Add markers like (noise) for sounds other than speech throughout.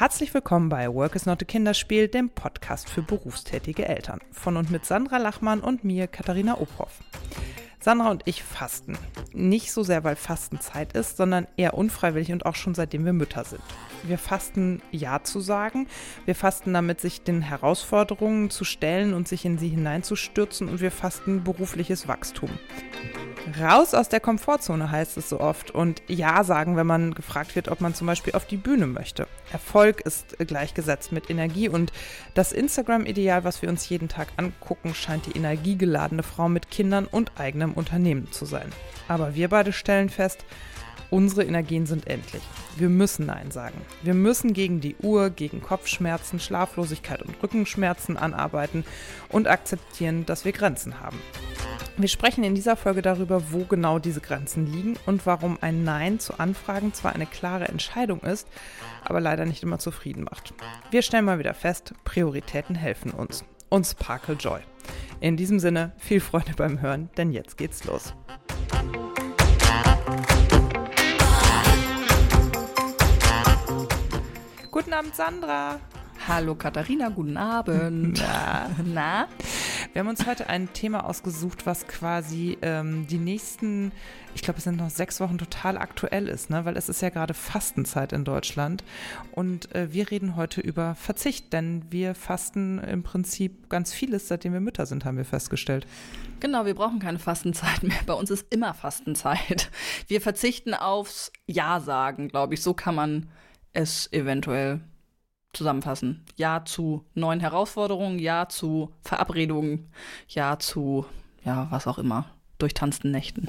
Herzlich willkommen bei Work is not a Kinderspiel, dem Podcast für berufstätige Eltern. Von und mit Sandra Lachmann und mir, Katharina Ophoff. Sandra und ich fasten. Nicht so sehr, weil Fastenzeit ist, sondern eher unfreiwillig und auch schon seitdem wir Mütter sind. Wir fasten Ja zu sagen. Wir fasten damit, sich den Herausforderungen zu stellen und sich in sie hineinzustürzen. Und wir fasten berufliches Wachstum. Raus aus der Komfortzone heißt es so oft und Ja sagen, wenn man gefragt wird, ob man zum Beispiel auf die Bühne möchte. Erfolg ist gleichgesetzt mit Energie und das Instagram-Ideal, was wir uns jeden Tag angucken, scheint die energiegeladene Frau mit Kindern und eigenem Unternehmen zu sein. Aber wir beide stellen fest, Unsere Energien sind endlich. Wir müssen Nein sagen. Wir müssen gegen die Uhr, gegen Kopfschmerzen, Schlaflosigkeit und Rückenschmerzen anarbeiten und akzeptieren, dass wir Grenzen haben. Wir sprechen in dieser Folge darüber, wo genau diese Grenzen liegen und warum ein Nein zu Anfragen zwar eine klare Entscheidung ist, aber leider nicht immer zufrieden macht. Wir stellen mal wieder fest, Prioritäten helfen uns. Und Sparkle Joy. In diesem Sinne, viel Freude beim Hören, denn jetzt geht's los. Guten Abend, Sandra. Hallo Katharina, guten Abend. (laughs) Na? Na? Wir haben uns heute ein Thema ausgesucht, was quasi ähm, die nächsten, ich glaube, es sind noch sechs Wochen total aktuell ist, ne? weil es ist ja gerade Fastenzeit in Deutschland. Und äh, wir reden heute über Verzicht, denn wir fasten im Prinzip ganz vieles, seitdem wir Mütter sind, haben wir festgestellt. Genau, wir brauchen keine Fastenzeit mehr. Bei uns ist immer Fastenzeit. Wir verzichten aufs Ja sagen, glaube ich. So kann man es eventuell zusammenfassen. Ja zu neuen Herausforderungen, ja zu Verabredungen, ja zu, ja, was auch immer, durchtanzten Nächten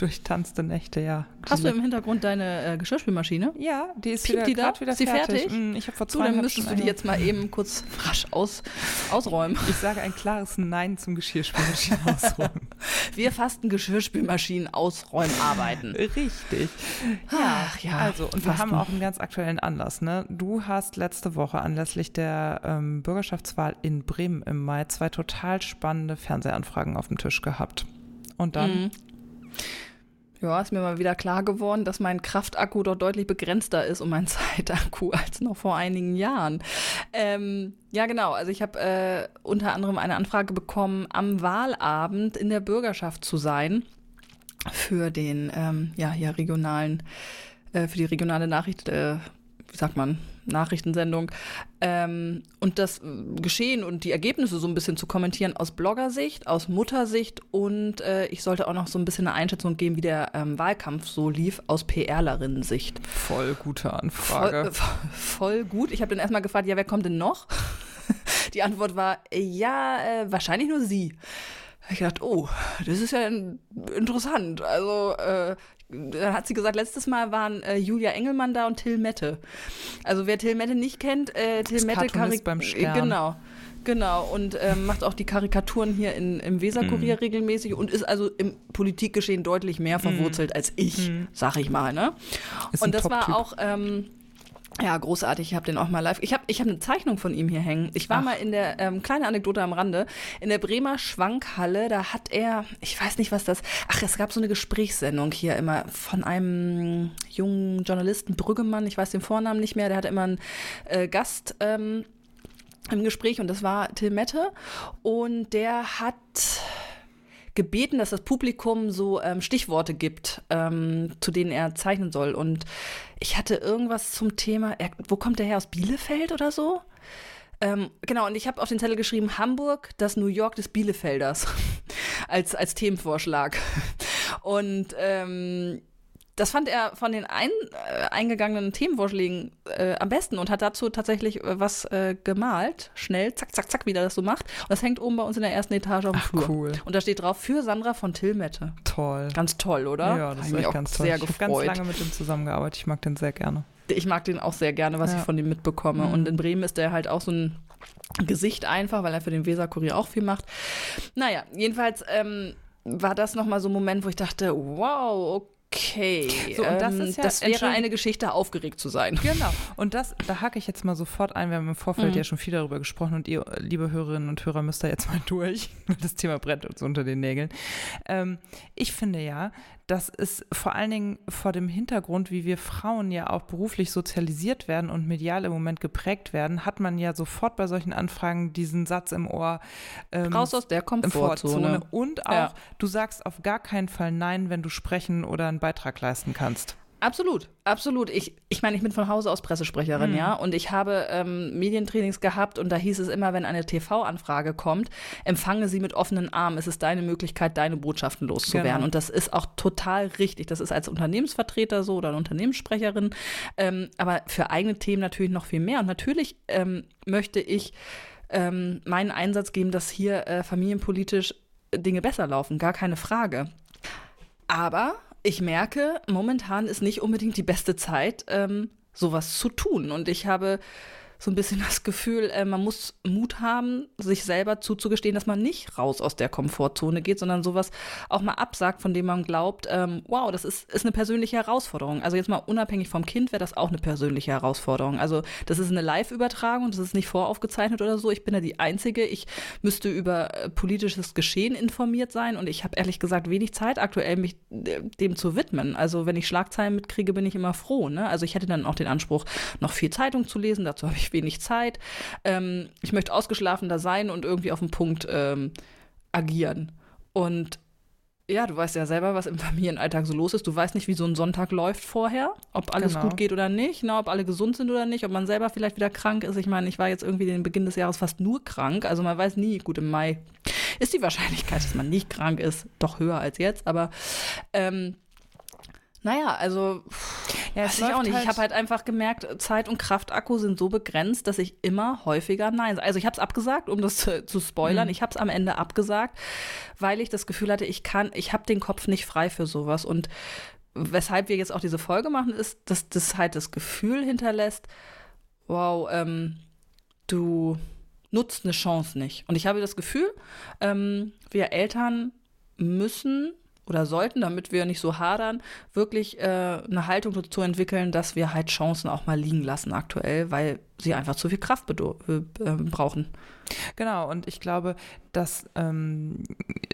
durchtanzte Nächte, ja. Hast du im Hintergrund deine äh, Geschirrspülmaschine? Ja, die ist wieder, die wieder ist fertig. fertig. Mm, ich habe vor zwei dann müsstest du die jetzt mal eben kurz rasch aus, ausräumen. Ich sage ein klares Nein zum Geschirrspülmaschinen (laughs) ausräumen. Wir fasten Geschirrspülmaschinen ausräumen arbeiten. Richtig. Ja, Ach, ja. Also, und wir haben auch einen ganz aktuellen Anlass. Ne? Du hast letzte Woche anlässlich der ähm, Bürgerschaftswahl in Bremen im Mai zwei total spannende Fernsehanfragen auf dem Tisch gehabt. Und dann? Mhm. Ja, ist mir mal wieder klar geworden, dass mein Kraftakku doch deutlich begrenzter ist und mein (laughs) Zeitakku als noch vor einigen Jahren. Ähm, ja, genau. Also ich habe äh, unter anderem eine Anfrage bekommen, am Wahlabend in der Bürgerschaft zu sein für den ähm, ja hier regionalen, äh, für die regionale Nachricht, äh, wie sagt man, Nachrichtensendung ähm, und das Geschehen und die Ergebnisse so ein bisschen zu kommentieren aus Bloggersicht, aus Muttersicht und äh, ich sollte auch noch so ein bisschen eine Einschätzung geben, wie der ähm, Wahlkampf so lief aus PRlerinnen-Sicht. Voll gute Anfrage. Voll, (laughs) voll gut. Ich habe dann erstmal gefragt, ja, wer kommt denn noch? (laughs) die Antwort war, ja, äh, wahrscheinlich nur sie. Ich dachte, oh, das ist ja interessant. Also äh, dann hat sie gesagt, letztes Mal waren äh, Julia Engelmann da und Till Mette. Also wer Till Mette nicht kennt, äh, Till Mette Karik beim Stern. Genau. Genau, und ähm, macht auch die Karikaturen hier in, im Weserkurier mm. regelmäßig und ist also im Politikgeschehen deutlich mehr verwurzelt mm. als ich, mm. sag ich mal. Ne? und das war auch ähm, ja, großartig. Ich habe den auch mal live. Ich habe ich hab eine Zeichnung von ihm hier hängen. Ich war Ach. mal in der, ähm, kleine Anekdote am Rande, in der Bremer Schwankhalle, da hat er, ich weiß nicht, was das, ach, es gab so eine Gesprächssendung hier immer von einem jungen Journalisten, Brüggemann, ich weiß den Vornamen nicht mehr, der hatte immer einen äh, Gast ähm, im Gespräch und das war Till Mette und der hat gebeten, dass das Publikum so ähm, Stichworte gibt, ähm, zu denen er zeichnen soll. Und ich hatte irgendwas zum Thema, er, wo kommt der her aus Bielefeld oder so? Ähm, genau, und ich habe auf den Zettel geschrieben, Hamburg, das New York des Bielefelders, (laughs) als, als Themenvorschlag. Und ähm, das fand er von den ein, äh, eingegangenen Themenvorschlägen äh, am besten und hat dazu tatsächlich äh, was äh, gemalt. Schnell, zack, zack, zack, wie er das so macht. Und das hängt oben bei uns in der ersten Etage auf dem Flur. cool. Und da steht drauf, für Sandra von Tillmette. Toll. Ganz toll, oder? Ja, das ist echt ganz toll. Sehr ich habe ganz lange mit ihm zusammengearbeitet. Ich mag den sehr gerne. Ich mag den auch sehr gerne, was ja. ich von ihm mitbekomme. Mhm. Und in Bremen ist er halt auch so ein Gesicht einfach, weil er für den Weser-Kurier auch viel macht. Naja, jedenfalls ähm, war das nochmal so ein Moment, wo ich dachte, wow, okay Okay, so, und das, ähm, ist ja, das wäre eine Geschichte, aufgeregt zu sein. (laughs) Genau. Und das, da hake ich jetzt mal sofort ein. Wir haben im Vorfeld mhm. ja schon viel darüber gesprochen und ihr, liebe Hörerinnen und Hörer, müsst da jetzt mal (laughs) durch, weil das Thema brennt uns unter den Nägeln. Ähm, ich finde ja, das ist vor allen Dingen vor dem Hintergrund, wie wir Frauen ja auch beruflich sozialisiert werden und medial im Moment geprägt werden, hat man ja sofort bei solchen Anfragen diesen Satz im Ohr. Ähm, Raus aus der Komfortzone. Und auch, ja. du sagst auf gar keinen Fall Nein, wenn du sprechen oder einen Beitrag leisten kannst. Absolut, absolut. Ich, ich meine, ich bin von Hause aus Pressesprecherin, mhm. ja, und ich habe ähm, Medientrainings gehabt und da hieß es immer, wenn eine TV-Anfrage kommt, empfange sie mit offenen Armen. Es ist deine Möglichkeit, deine Botschaften loszuwerden. Genau. Und das ist auch total richtig. Das ist als Unternehmensvertreter so oder eine Unternehmenssprecherin, ähm, aber für eigene Themen natürlich noch viel mehr. Und natürlich ähm, möchte ich ähm, meinen Einsatz geben, dass hier äh, familienpolitisch Dinge besser laufen, gar keine Frage. Aber ich merke, momentan ist nicht unbedingt die beste Zeit, ähm, sowas zu tun. Und ich habe so ein bisschen (laughs) das Gefühl, äh, man muss Mut haben, sich selber zuzugestehen, dass man nicht raus aus der Komfortzone geht, sondern sowas auch mal absagt, von dem man glaubt, ähm, wow, das ist, ist eine persönliche Herausforderung. Also jetzt mal unabhängig vom Kind wäre das auch eine persönliche Herausforderung. Also das ist eine Live-Übertragung, das ist nicht voraufgezeichnet oder so. Ich bin ja die Einzige. Ich müsste über äh, politisches Geschehen informiert sein und ich habe ehrlich gesagt wenig Zeit aktuell, mich äh, dem zu widmen. Also wenn ich Schlagzeilen mitkriege, bin ich immer froh. Ne? Also ich hätte dann auch den Anspruch, noch viel Zeitung zu lesen. Dazu habe ich wenig Zeit. Ähm, ich möchte ausgeschlafener sein und irgendwie auf den Punkt ähm, agieren. Und ja, du weißt ja selber, was im (laughs) Familienalltag so los ist. Du weißt nicht, wie so ein Sonntag läuft vorher, ob alles genau. gut geht oder nicht, ne, ob alle gesund sind oder nicht, ob man selber vielleicht wieder krank ist. Ich meine, ich war jetzt irgendwie den Beginn des Jahres fast nur krank. Also man weiß nie, gut, im Mai ist die Wahrscheinlichkeit, dass man nicht krank ist, doch höher als jetzt. Aber ähm, naja, also ja, weiß ich auch nicht. Halt ich habe halt einfach gemerkt, Zeit und Kraftakku sind so begrenzt, dass ich immer häufiger Nein sage. Also ich habe es abgesagt, um das zu, zu spoilern. Mhm. Ich habe es am Ende abgesagt, weil ich das Gefühl hatte, ich kann, ich habe den Kopf nicht frei für sowas. Und weshalb wir jetzt auch diese Folge machen, ist, dass das halt das Gefühl hinterlässt, wow, ähm, du nutzt eine Chance nicht. Und ich habe das Gefühl, ähm, wir Eltern müssen oder sollten, damit wir nicht so hadern, wirklich äh, eine Haltung dazu entwickeln, dass wir halt Chancen auch mal liegen lassen aktuell, weil sie einfach zu viel Kraft äh, äh, brauchen. Genau, und ich glaube, dass ähm,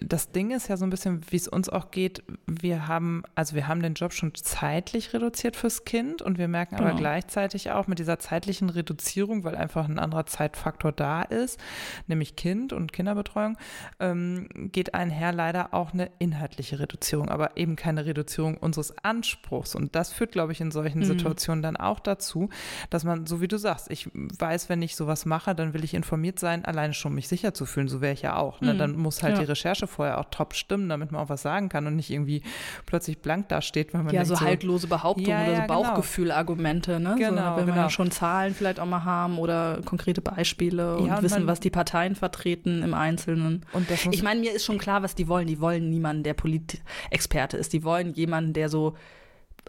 das Ding ist ja so ein bisschen, wie es uns auch geht, wir haben, also wir haben den Job schon zeitlich reduziert fürs Kind und wir merken genau. aber gleichzeitig auch mit dieser zeitlichen Reduzierung, weil einfach ein anderer Zeitfaktor da ist, nämlich Kind und Kinderbetreuung, ähm, geht einher leider auch eine inhaltliche Reduzierung, aber eben keine Reduzierung unseres Anspruchs. Und das führt, glaube ich, in solchen mhm. Situationen dann auch dazu, dass man, so wie du sagst, ich weiß, wenn ich sowas mache, dann will ich informiert sein, alleine schon mich sicher zu fühlen, so wäre ich ja auch. Ne? Mhm. Dann muss halt ja. die Recherche vorher auch top stimmen, damit man auch was sagen kann und nicht irgendwie plötzlich blank dasteht, weil man Ja, so, haltlose Behauptungen ja, oder so genau. Bauchgefühlargumente, ne? Genau, so, wenn genau. wir schon Zahlen vielleicht auch mal haben oder konkrete Beispiele und, und wissen, man, was die Parteien vertreten im Einzelnen. Und ich meine, mir ist schon klar, was die wollen. Die wollen niemanden, der Politexperte ist. Die wollen jemanden, der so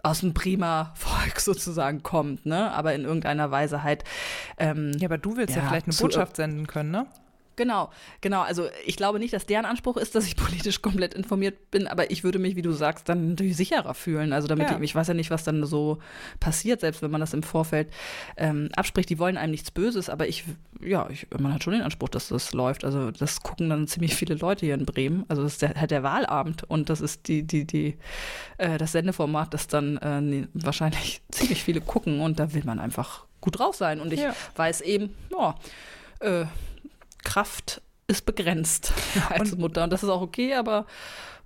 aus dem prima (laughs) Volk sozusagen kommt, ne? Aber in irgendeiner Weise halt. Ähm, ja, aber du willst ja, ja vielleicht eine Botschaft senden können, ne? Genau, genau. Also ich glaube nicht, dass deren Anspruch ist, dass ich (laughs) politisch komplett informiert bin, aber ich würde mich, wie du sagst, dann natürlich sicherer fühlen. Also damit ja. ich, ich weiß ja nicht, was dann so passiert, selbst wenn man das im Vorfeld ähm, abspricht. Die wollen einem nichts Böses, aber ich, ja, ich, man hat schon den Anspruch, dass das läuft. Also das gucken dann ziemlich viele Leute hier in Bremen. Also das ist der, halt der Wahlabend und das ist die, die, die, äh, das Sendeformat, das dann äh, nee, wahrscheinlich (laughs) ziemlich viele gucken und da will man einfach gut drauf sein. Und ich ja. weiß eben, ja, äh, Kraft ist begrenzt (laughs) als und, Mutter. Und das ist auch okay, aber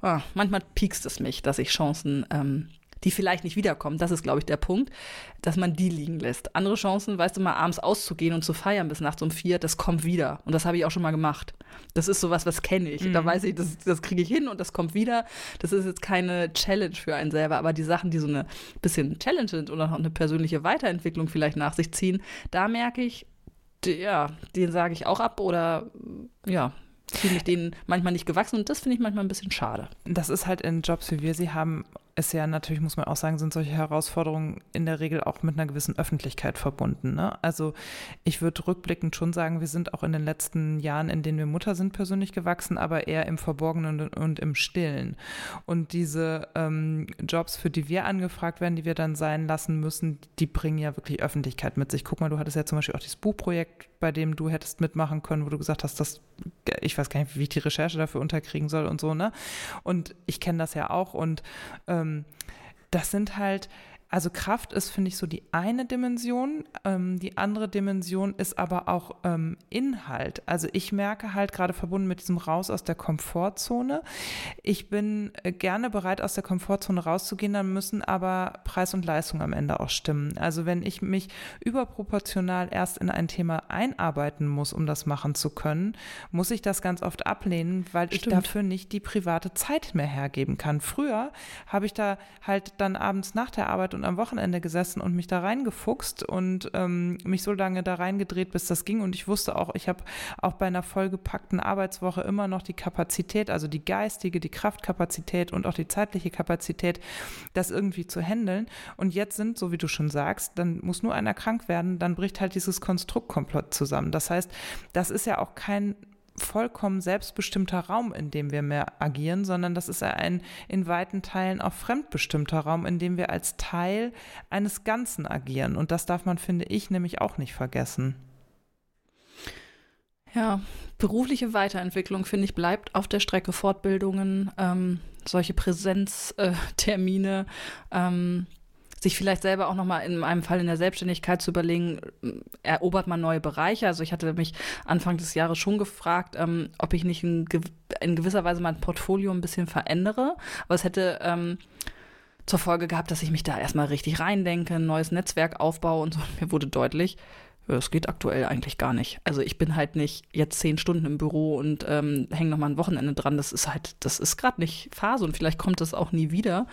ah, manchmal piekst es mich, dass ich Chancen, ähm, die vielleicht nicht wiederkommen, das ist, glaube ich, der Punkt, dass man die liegen lässt. Andere Chancen, weißt du, mal abends auszugehen und zu feiern bis nachts um vier, das kommt wieder. Und das habe ich auch schon mal gemacht. Das ist sowas, was kenne ich. Mhm. Da weiß ich, das, das kriege ich hin und das kommt wieder. Das ist jetzt keine Challenge für einen selber, aber die Sachen, die so eine bisschen Challenge sind oder eine persönliche Weiterentwicklung vielleicht nach sich ziehen, da merke ich, ja, den sage ich auch ab oder ja, fühle mich denen manchmal nicht gewachsen und das finde ich manchmal ein bisschen schade. Das ist halt in Jobs, wie wir sie haben, ist ja natürlich, muss man auch sagen, sind solche Herausforderungen in der Regel auch mit einer gewissen Öffentlichkeit verbunden. Ne? Also ich würde rückblickend schon sagen, wir sind auch in den letzten Jahren, in denen wir Mutter sind, persönlich gewachsen, aber eher im Verborgenen und, im Stillen. Und diese ähm, Jobs, für die wir angefragt werden, die wir dann sein lassen müssen, die bringen ja wirklich Öffentlichkeit mit sich. Guck mal, du hattest ja zum Beispiel auch dieses Buchprojekt bei dem du hättest mitmachen können, wo du gesagt hast, dass ich weiß gar nicht, wie ich die Recherche dafür unterkriegen soll und so, ne? Und ich kenne das ja auch und ähm, das sind halt, also Kraft ist, finde ich, so die eine Dimension. Ähm, die andere Dimension ist aber auch ähm, Inhalt. Also ich merke halt gerade verbunden mit diesem Raus aus der Komfortzone. Ich bin äh, gerne bereit, aus der Komfortzone rauszugehen, dann müssen aber Preis und Leistung am Ende auch stimmen. Also wenn ich mich überproportional erst in ein Thema einarbeiten muss, um das machen zu können, muss ich das ganz oft ablehnen, weil Stimmt. ich dafür nicht die private Zeit mehr hergeben kann. Früher habe ich da halt dann abends nach der Arbeit und und am Wochenende gesessen und mich da reingefuchst und ähm, mich so lange da reingedreht, bis das ging. Und ich wusste auch, ich habe auch bei einer vollgepackten Arbeitswoche immer noch die Kapazität, also die geistige, die Kraftkapazität und auch die zeitliche Kapazität, das irgendwie zu handeln. Und jetzt sind, so wie du schon sagst, dann muss nur einer krank werden, dann bricht halt dieses Konstrukt komplett zusammen. Das heißt, das ist ja auch kein vollkommen selbstbestimmter Raum, in dem wir mehr agieren, sondern das ist ein in weiten Teilen auch fremdbestimmter Raum, in dem wir als Teil eines Ganzen agieren. Und das darf man, finde ich, nämlich auch nicht vergessen. Ja, berufliche Weiterentwicklung, finde ich, bleibt auf der Strecke. Fortbildungen, ähm, solche Präsenztermine. Äh, ähm, sich vielleicht selber auch nochmal in einem Fall in der Selbstständigkeit zu überlegen, erobert man neue Bereiche. Also ich hatte mich Anfang des Jahres schon gefragt, ähm, ob ich nicht in, in, gewisser Weise mein Portfolio ein bisschen verändere. Aber es hätte ähm, zur Folge gehabt, dass ich mich da erstmal richtig reindenke, ein neues Netzwerk aufbaue und so. (laughs) Mir wurde deutlich, es geht aktuell eigentlich gar nicht. Also ich bin halt nicht jetzt zehn Stunden im Büro und ähm, hänge nochmal ein Wochenende dran. Das ist halt, das ist gerade nicht Phase und vielleicht kommt das auch nie wieder.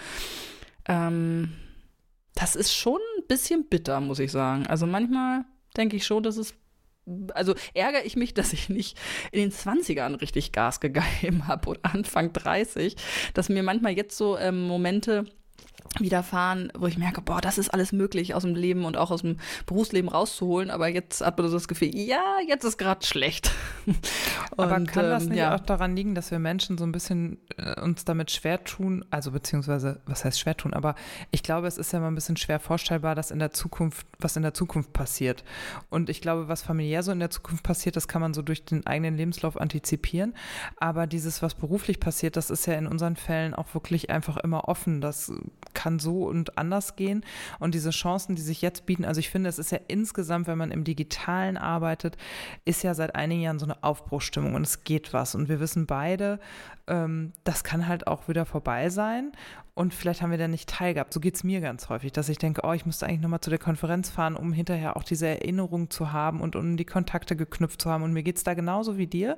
Ähm, das ist schon ein bisschen bitter, muss ich sagen. Also manchmal denke ich schon, dass es also ärgere ich mich, (laughs) dass ich nicht in den 20ern richtig Gas gegeben (laughs) habe oder Anfang 30, dass mir manchmal jetzt so ähm, Momente widerfahren, wo ich merke, boah, das ist alles möglich aus dem Leben und auch aus dem Berufsleben rauszuholen, aber jetzt hat man so das Gefühl, ja, jetzt ist gerade schlecht. (laughs) aber und, kann das ähm, nicht ja. auch daran liegen, dass wir Menschen so ein bisschen äh, uns damit schwer tun, also beziehungsweise, was heißt schwer tun, aber ich glaube, es ist ja mal ein bisschen schwer vorstellbar, dass in der Zukunft, was in der Zukunft passiert. Und ich glaube, was familiär so in der Zukunft passiert, das kann man so durch den eigenen Lebenslauf antizipieren. Aber dieses, was beruflich passiert, das ist ja in unseren Fällen auch wirklich einfach immer offen. Das kann so und anders gehen. Und diese Chancen, die sich jetzt bieten, also ich finde, es ist ja insgesamt, wenn man im Digitalen arbeitet, ist ja seit einigen Jahren so eine Aufbruchstimmung und es geht was. Und wir wissen beide, ähm, das kann halt auch wieder vorbei sein und vielleicht haben wir da nicht teilgehabt. So geht es mir ganz häufig, dass ich denke, oh, ich müsste eigentlich nochmal zu der Konferenz fahren, um hinterher auch diese Erinnerung zu haben und um die Kontakte geknüpft zu haben. Und mir geht es da genauso wie dir.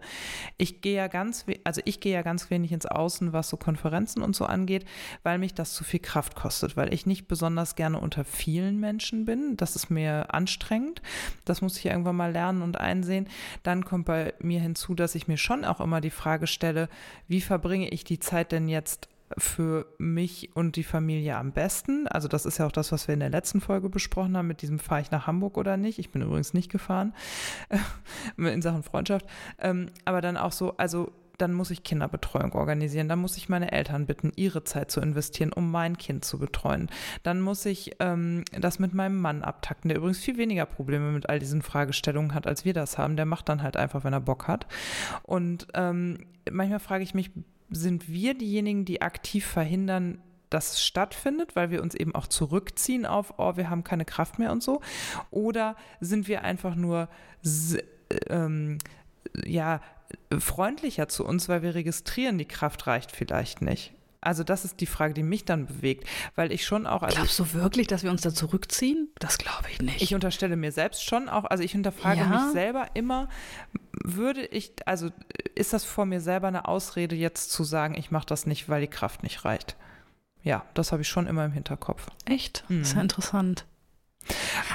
Ich gehe ja ganz, also ich gehe ja ganz wenig ins Außen, was so Konferenzen und so angeht, weil mich das zu viel Kraft kostet, weil ich nicht besonders gerne unter vielen Menschen bin. Das ist mir anstrengend. Das muss ich irgendwann mal lernen und einsehen. Dann kommt bei mir hinzu, dass ich mir schon auch immer die Frage stelle, wie verbringe ich die Zeit denn jetzt für mich und die Familie am besten. Also das ist ja auch das, was wir in der letzten Folge besprochen haben, mit diesem fahre ich nach Hamburg oder nicht. Ich bin übrigens nicht gefahren (laughs) in Sachen Freundschaft. Ähm, aber dann auch so, also dann muss ich Kinderbetreuung organisieren, dann muss ich meine Eltern bitten, ihre Zeit zu investieren, um mein Kind zu betreuen. Dann muss ich ähm, das mit meinem Mann abtakten, der übrigens viel weniger Probleme mit all diesen Fragestellungen hat, als wir das haben. Der macht dann halt einfach, wenn er Bock hat. Und ähm, manchmal frage ich mich, sind wir diejenigen, die aktiv verhindern, dass es stattfindet, weil wir uns eben auch zurückziehen auf, oh, wir haben keine Kraft mehr und so? Oder sind wir einfach nur ähm, ja, freundlicher zu uns, weil wir registrieren, die Kraft reicht vielleicht nicht? Also das ist die Frage, die mich dann bewegt, weil ich schon auch. Also Glaubst du wirklich, dass wir uns da zurückziehen? Das glaube ich nicht. Ich unterstelle mir selbst schon auch, also ich hinterfrage ja. mich selber immer, würde ich, also ist das vor mir selber eine Ausrede, jetzt zu sagen, ich mache das nicht, weil die Kraft nicht reicht? Ja, das habe ich schon immer im Hinterkopf. Echt? Mhm. Ist ja interessant.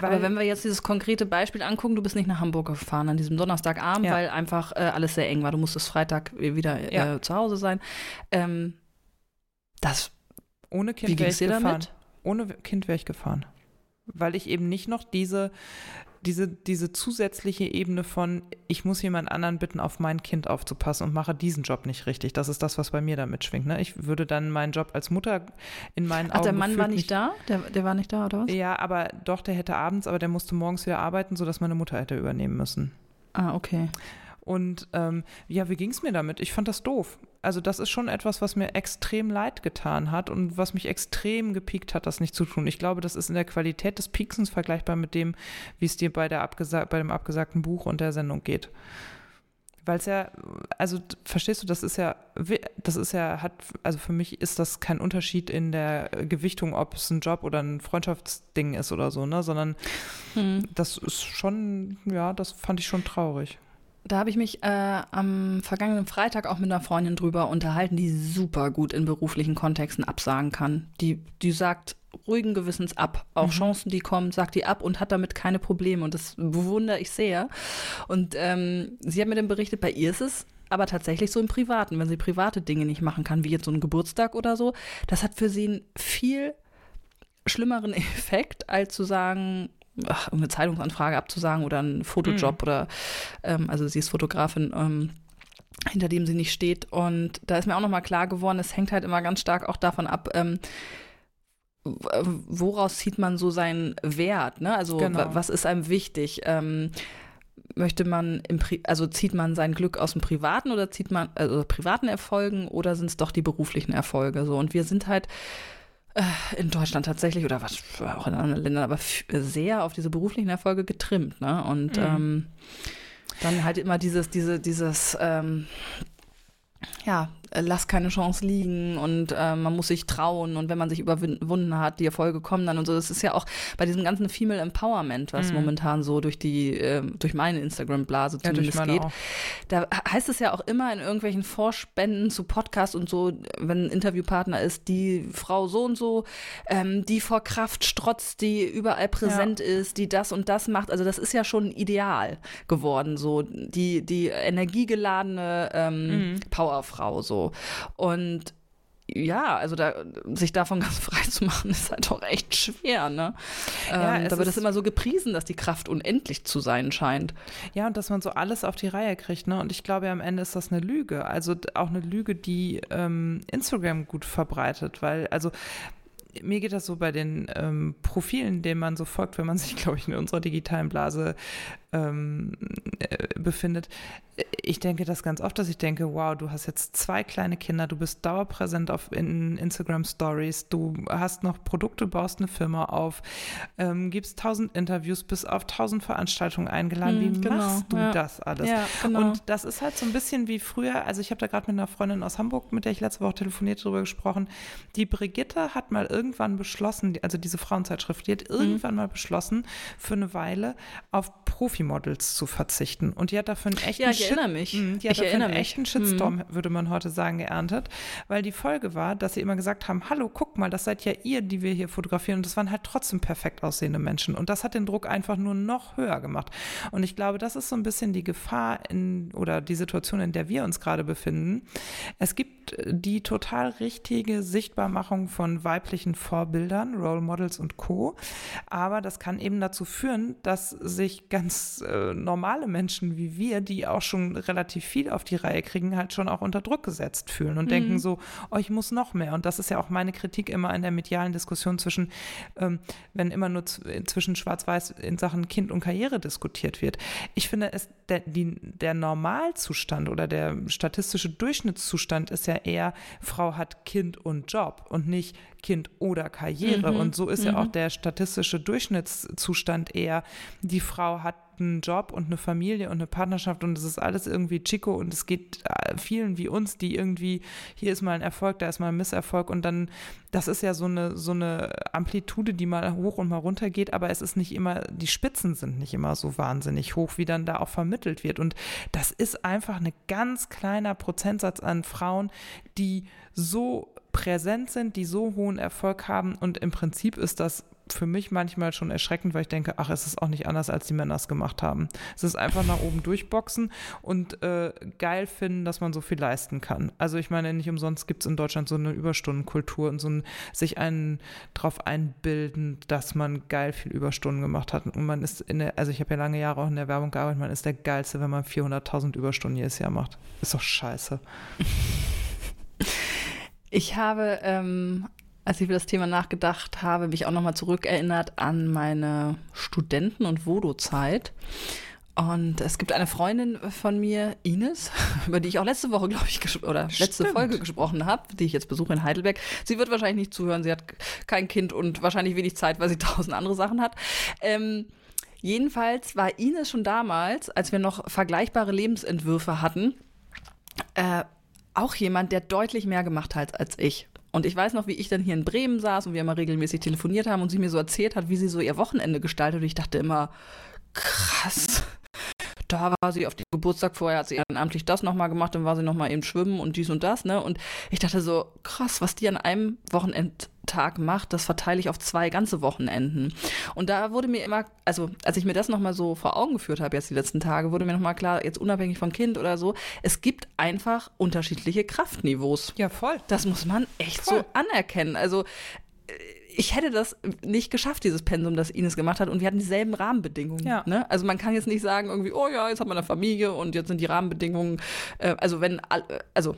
Weil, Aber wenn wir jetzt dieses konkrete Beispiel angucken, du bist nicht nach Hamburg gefahren an diesem Donnerstagabend, ja. weil einfach äh, alles sehr eng war. Du musstest Freitag wieder ja. äh, zu Hause sein. Ähm, das. Ohne Kind wäre ich gefahren. Damit? Ohne Kind wäre ich gefahren. Weil ich eben nicht noch diese, diese, diese zusätzliche Ebene von, ich muss jemand anderen bitten, auf mein Kind aufzupassen und mache diesen Job nicht richtig. Das ist das, was bei mir da mitschwingt. Ne? Ich würde dann meinen Job als Mutter in meinen Ach, Augen. der Mann war nicht da? Der, der war nicht da, oder was? Ja, aber doch, der hätte abends, aber der musste morgens wieder arbeiten, sodass meine Mutter hätte übernehmen müssen. Ah, okay. Und ähm, ja, wie ging es mir damit? Ich fand das doof. Also das ist schon etwas, was mir extrem leid getan hat und was mich extrem gepiekt hat, das nicht zu tun. Ich glaube, das ist in der Qualität des Pieksens vergleichbar mit dem, wie es dir bei, der bei dem abgesagten Buch und der Sendung geht. Weil es ja, also verstehst du, das ist ja, das ist ja, hat, also für mich ist das kein Unterschied in der Gewichtung, ob es ein Job oder ein Freundschaftsding ist oder so, ne? Sondern hm. das ist schon, ja, das fand ich schon traurig. Da habe ich mich äh, am vergangenen Freitag auch mit einer Freundin drüber unterhalten, die super gut in beruflichen Kontexten absagen kann. Die, die sagt ruhigen Gewissens ab. Auch mhm. Chancen, die kommen, sagt die ab und hat damit keine Probleme. Und das bewundere ich sehr. Und ähm, sie hat mir dann berichtet, bei ihr ist es aber tatsächlich so im Privaten, wenn sie private Dinge nicht machen kann, wie jetzt so ein Geburtstag oder so, das hat für sie einen viel schlimmeren (laughs) Effekt, als zu sagen, ach, eine Zeitungsanfrage abzusagen oder einen Fotojob mhm. oder, ähm, also sie ist Fotografin, ähm, hinter dem sie nicht steht. Und da ist mir auch nochmal klar geworden, es hängt halt immer ganz stark auch davon ab, ähm, woraus zieht man so seinen Wert, ne? Also genau. was ist einem wichtig? Ähm, möchte man im Pri also zieht man sein Glück aus dem privaten oder zieht man also privaten Erfolgen oder sind es doch die beruflichen Erfolge so und wir sind halt äh, in Deutschland tatsächlich oder was auch in anderen Ländern, aber sehr auf diese beruflichen Erfolge getrimmt, ne? Und mhm. ähm, dann halt immer dieses, diese, dieses, ähm, ja, äh, lass keine Chance liegen und äh, man muss sich trauen und wenn man sich überwunden hat, die Erfolge kommen dann und so. Das ist ja auch bei diesem ganzen Female Empowerment, was mhm. momentan so durch die, äh, durch meine Instagram-Blase zumindest ja, geht. Auch. Da heißt es ja auch immer in irgendwelchen Vorspenden zu Podcasts und so, wenn ein Interviewpartner ist, die Frau so und so, ähm, die vor Kraft strotzt, die überall präsent ja. ist, die das und das macht. Also das ist ja schon ideal geworden, so die, die energiegeladene ähm, mhm. Powerfrau so. Und ja, also da, sich davon (laughs) ganz frei zu machen, ist halt auch echt schwer, ne? Ja, ähm, da wird es immer so gepriesen, dass die Kraft unendlich zu sein scheint. Ja, und dass man so alles auf die Reihe kriegt, ne? Und ich glaube, am Ende ist das eine Lüge. Also auch eine Lüge, die ähm, Instagram gut verbreitet, weil, also mir geht das so bei den ähm, Profilen, denen man so folgt, wenn man sich, (laughs) glaube ich, in unserer digitalen Blase ähm, äh, befindet. Ich denke das ganz oft, dass ich denke, wow, du hast jetzt zwei kleine Kinder, du bist dauerpräsent auf in Instagram Stories, du hast noch Produkte, baust eine Firma auf, ähm, gibst tausend Interviews, bist auf tausend Veranstaltungen eingeladen. Hm, Wie genau, machst du ja. das alles? Ja, genau. Und das ist halt so ein bisschen wie früher, also ich habe da gerade mit einer Freundin aus Hamburg, mit der ich letzte Woche telefoniert, darüber gesprochen. Die Brigitte hat mal irgendwann beschlossen, also diese Frauenzeitschrift, die hat hm. irgendwann mal beschlossen, für eine Weile auf Profi Models zu verzichten. Und die hat dafür einen echten, ja, ich erinnere mich. Mh, die hat ich dafür einen echten Shitstorm, mhm. würde man heute sagen, geerntet, weil die Folge war, dass sie immer gesagt haben, hallo, guck mal, das seid ja ihr, die wir hier fotografieren. Und das waren halt trotzdem perfekt aussehende Menschen. Und das hat den Druck einfach nur noch höher gemacht. Und ich glaube, das ist so ein bisschen die Gefahr in, oder die Situation, in der wir uns gerade befinden. Es gibt die total richtige Sichtbarmachung von weiblichen Vorbildern, Role Models und Co. Aber das kann eben dazu führen, dass sich ganz äh, normale Menschen wie wir, die auch schon relativ viel auf die Reihe kriegen, halt schon auch unter Druck gesetzt fühlen und mhm. denken so, oh, ich muss noch mehr. Und das ist ja auch meine Kritik immer in der medialen Diskussion zwischen, ähm, wenn immer nur zwischen Schwarz-Weiß in Sachen Kind und Karriere diskutiert wird. Ich finde, es, der, die, der Normalzustand oder der statistische Durchschnittszustand ist ja eher, Frau hat Kind und Job und nicht Kind oder Karriere. Mhm. Und so ist mhm. ja auch der statistische Durchschnittszustand eher, die Frau hat einen Job und eine Familie und eine Partnerschaft und es ist alles irgendwie Chico und es geht äh, vielen wie uns, die irgendwie, hier ist mal ein Erfolg, da ist mal ein Misserfolg und dann, das ist ja so eine, so eine Amplitude, die mal hoch und mal runter geht, aber es ist nicht immer, die Spitzen sind nicht immer so wahnsinnig hoch, wie dann da auch vermittelt wird und das ist einfach ein ganz kleiner Prozentsatz an Frauen, die so präsent sind, die so hohen Erfolg haben und im Prinzip ist das für mich manchmal schon erschreckend, weil ich denke, ach, es ist auch nicht anders, als die Männer es gemacht haben. Es ist einfach nach oben durchboxen und äh, geil finden, dass man so viel leisten kann. Also ich meine, nicht umsonst gibt es in Deutschland so eine Überstundenkultur und so ein sich einen drauf einbilden, dass man geil viel Überstunden gemacht hat. Und man ist in der, also ich habe ja lange Jahre auch in der Werbung gearbeitet, man ist der Geilste, wenn man 400.000 Überstunden jedes Jahr macht. Ist doch scheiße. (laughs) Ich habe ähm, als ich über das Thema nachgedacht habe, mich auch nochmal zurückerinnert an meine Studenten- und Vodo-Zeit. Und es gibt eine Freundin von mir, Ines, (laughs) über die ich auch letzte Woche, glaube ich, oder letzte Stimmt. Folge gesprochen habe, die ich jetzt besuche in Heidelberg. Sie wird wahrscheinlich nicht zuhören, sie hat kein Kind und wahrscheinlich wenig Zeit, weil sie (laughs) tausend andere Sachen hat. Ähm, jedenfalls war Ines schon damals, als wir noch vergleichbare Lebensentwürfe hatten, äh, auch jemand, der deutlich mehr gemacht hat als ich. Und ich weiß noch, wie ich dann hier in Bremen saß und wir immer regelmäßig telefoniert haben und sie mir so erzählt hat, wie sie so ihr Wochenende gestaltet. Und ich dachte immer, krass da war sie auf dem Geburtstag vorher, hat sie ehrenamtlich das nochmal gemacht, dann war sie nochmal eben schwimmen und dies und das, ne? Und ich dachte so, krass, was die an einem Wochenendtag macht, das verteile ich auf zwei ganze Wochenenden. Und da wurde mir immer, also als ich mir das nochmal so vor Augen geführt habe jetzt die letzten Tage, wurde mir nochmal klar, jetzt unabhängig vom Kind oder so, es gibt einfach unterschiedliche Kraftniveaus. Ja, voll. Das muss man echt voll. so anerkennen. Also ich hätte das nicht geschafft, dieses Pensum, das Ines gemacht hat. Und wir hatten dieselben Rahmenbedingungen. Ja. Ne? Also man kann jetzt nicht sagen, irgendwie, oh ja, jetzt hat man eine Familie und jetzt sind die Rahmenbedingungen, äh, also wenn, also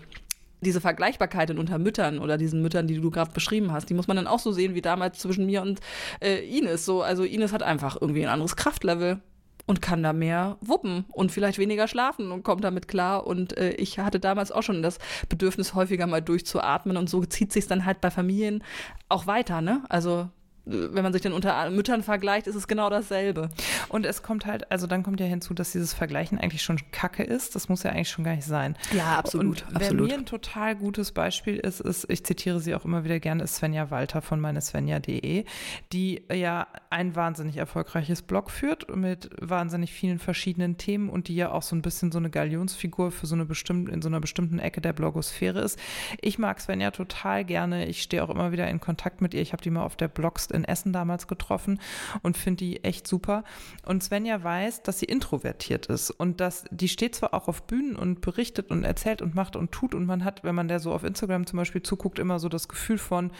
diese Vergleichbarkeit unter Müttern oder diesen Müttern, die du gerade beschrieben hast, die muss man dann auch so sehen wie damals zwischen mir und äh, Ines. So, also Ines hat einfach irgendwie ein anderes Kraftlevel und kann da mehr wuppen und vielleicht weniger schlafen und kommt damit klar. Und äh, ich hatte damals auch schon das Bedürfnis, häufiger mal durchzuatmen und so zieht sich dann halt bei Familien auch weiter, ne? Also wenn man sich dann unter Müttern vergleicht, ist es genau dasselbe. Und es kommt halt, also dann kommt ja hinzu, dass dieses Vergleichen eigentlich schon Kacke ist. Das muss ja eigentlich schon gar nicht sein. Ja, absolut. Und wer mir ein total gutes Beispiel ist, ist, ich zitiere sie auch immer wieder gerne, ist Svenja Walter von meinesvenja.de, die ja ein wahnsinnig erfolgreiches Blog führt mit wahnsinnig vielen verschiedenen Themen und die ja auch so ein bisschen so eine Galionsfigur für so eine bestimmte, in so einer bestimmten Ecke der Blogosphäre ist. Ich mag Svenja total gerne. Ich stehe auch immer wieder in Kontakt mit ihr. Ich habe die mal auf der Blogst in Essen damals getroffen und finde die echt super. Und Svenja weiß, dass sie introvertiert ist und dass die steht zwar auch auf Bühnen und berichtet und erzählt und macht und tut und man hat, wenn man der so auf Instagram zum Beispiel zuguckt, immer so das Gefühl von,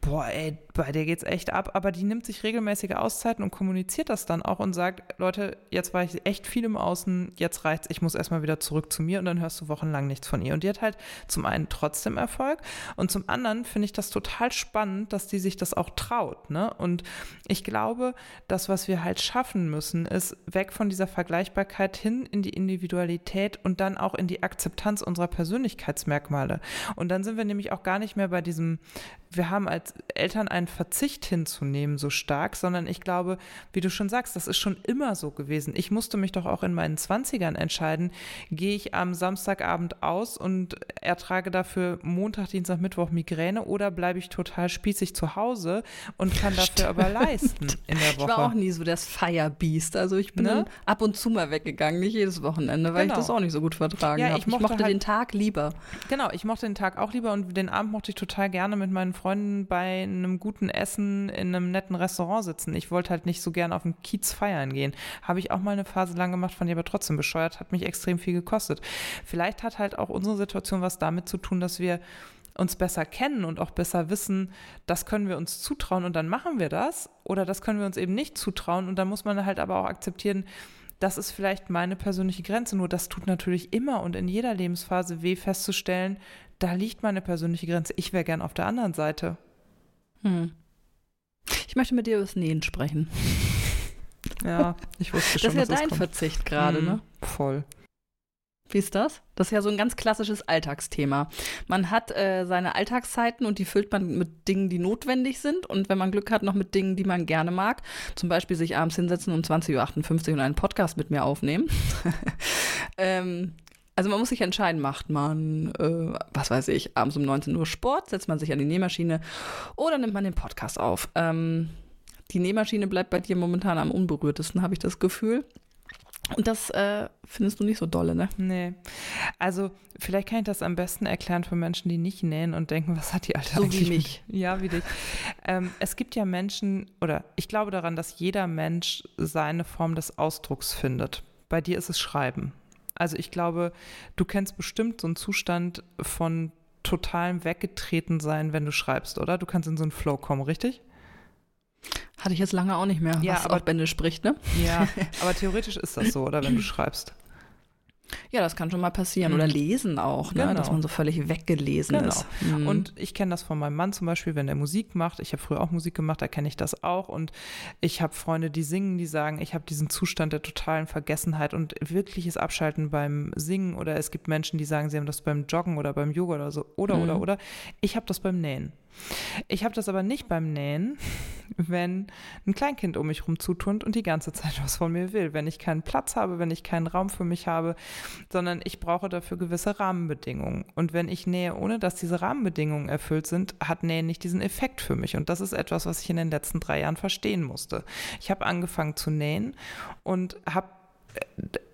boah, ey, bei der geht's echt ab, aber die nimmt sich regelmäßige Auszeiten und kommuniziert das dann auch und sagt, Leute, jetzt war ich echt viel im Außen, jetzt reicht's, ich muss erstmal wieder zurück zu mir und dann hörst du wochenlang nichts von ihr. Und die hat halt zum einen trotzdem Erfolg und zum anderen finde ich das total spannend, dass die sich das auch traut, ne? Und ich glaube, das, was wir halt schaffen müssen, ist weg von dieser Vergleichbarkeit hin in die Individualität und dann auch in die Akzeptanz unserer Persönlichkeitsmerkmale. Und dann sind wir nämlich auch gar nicht mehr bei diesem, wir haben als Eltern einen Verzicht hinzunehmen so stark, sondern ich glaube, wie du schon sagst, das ist schon immer so gewesen. Ich musste mich doch auch in meinen Zwanzigern entscheiden, gehe ich am Samstagabend aus und ertrage dafür Montag, Dienstag, Mittwoch Migräne oder bleibe ich total spießig zu Hause und kann dafür aber leisten in der Woche. (laughs) Ich war auch nie so das Firebeast. Also ich bin ne? ab und zu mal weggegangen, nicht jedes Wochenende, weil genau. ich das auch nicht so gut vertragen ja, habe. Ich, ich mochte, halt, den Tag lieber. Genau, ich mochte den Tag auch lieber und den Abend mochte ich total gerne mit meinen Freunden bei einem guten Essen in einem netten Restaurant sitzen. Ich wollte halt nicht so gern auf den Kiez feiern gehen. Habe ich auch mal eine Phase lang gemacht, fand ich aber trotzdem bescheuert, hat mich extrem viel gekostet. Vielleicht hat halt auch unsere Situation was damit zu tun, dass wir uns besser kennen und auch besser wissen, das können wir uns zutrauen und dann machen wir das oder das können wir uns eben nicht zutrauen und dann muss man halt aber auch akzeptieren, das ist vielleicht meine persönliche Grenze, nur das tut natürlich immer und in jeder Lebensphase weh festzustellen, da liegt meine persönliche Grenze, ich wäre gern auf der anderen Seite. Hm. Ich möchte mit dir über das Nähen sprechen. (laughs) Ja, ich wusste schon. Das ist ja dein kommt. Verzicht gerade, hm, ne? Voll. Wie ist das? Das ist ja so ein ganz klassisches Alltagsthema. Man hat äh, seine Alltagszeiten und die füllt man mit Dingen, die notwendig sind und wenn man Glück hat, noch mit Dingen, die man gerne mag. Zum Beispiel sich abends hinsetzen um 20.58 Uhr und einen Podcast mit mir aufnehmen. (laughs) ähm, also man muss sich entscheiden, macht man, äh, was weiß ich, abends um 19 Uhr Sport, setzt man sich an die Nähmaschine oder nimmt man den Podcast auf. Ähm, die Nähmaschine bleibt bei dir momentan am unberührtesten, habe ich das Gefühl. Und das äh, findest du nicht so dolle, ne? Nee. Also, vielleicht kann ich das am besten erklären für Menschen, die nicht nähen und denken, was hat die Alte so eigentlich? wie mich. Mit? Ja, wie dich. Ähm, es gibt ja Menschen, oder ich glaube daran, dass jeder Mensch seine Form des Ausdrucks findet. Bei dir ist es Schreiben. Also, ich glaube, du kennst bestimmt so einen Zustand von totalem Weggetreten sein, wenn du schreibst, oder? Du kannst in so einen Flow kommen, richtig? Hatte ich jetzt lange auch nicht mehr, ja, was aber auch Bände spricht, ne? Ja, (laughs) aber theoretisch ist das so, oder wenn du schreibst. Ja, das kann schon mal passieren. Mhm. Oder lesen auch, ne? Genau. dass man so völlig weggelesen genau. ist. Mhm. Und ich kenne das von meinem Mann zum Beispiel, wenn er Musik macht. Ich habe früher auch Musik gemacht, da kenne ich das auch. Und ich habe Freunde, die singen, die sagen, ich habe diesen Zustand der totalen Vergessenheit und wirkliches Abschalten beim Singen. Oder es gibt Menschen, die sagen, sie haben das beim Joggen oder beim Yoga oder so. Oder, mhm. oder, oder. Ich habe das beim Nähen. Ich habe das aber nicht beim Nähen, (laughs) wenn ein Kleinkind um mich rum zuturnt und die ganze Zeit was von mir will. Wenn ich keinen Platz habe, wenn ich keinen Raum für mich habe, sondern ich brauche dafür gewisse Rahmenbedingungen. Und wenn ich nähe, ohne dass diese Rahmenbedingungen erfüllt sind, hat Nähen nicht diesen Effekt für mich. Und das ist etwas, was ich in den letzten drei Jahren verstehen musste. Ich habe angefangen zu nähen und habe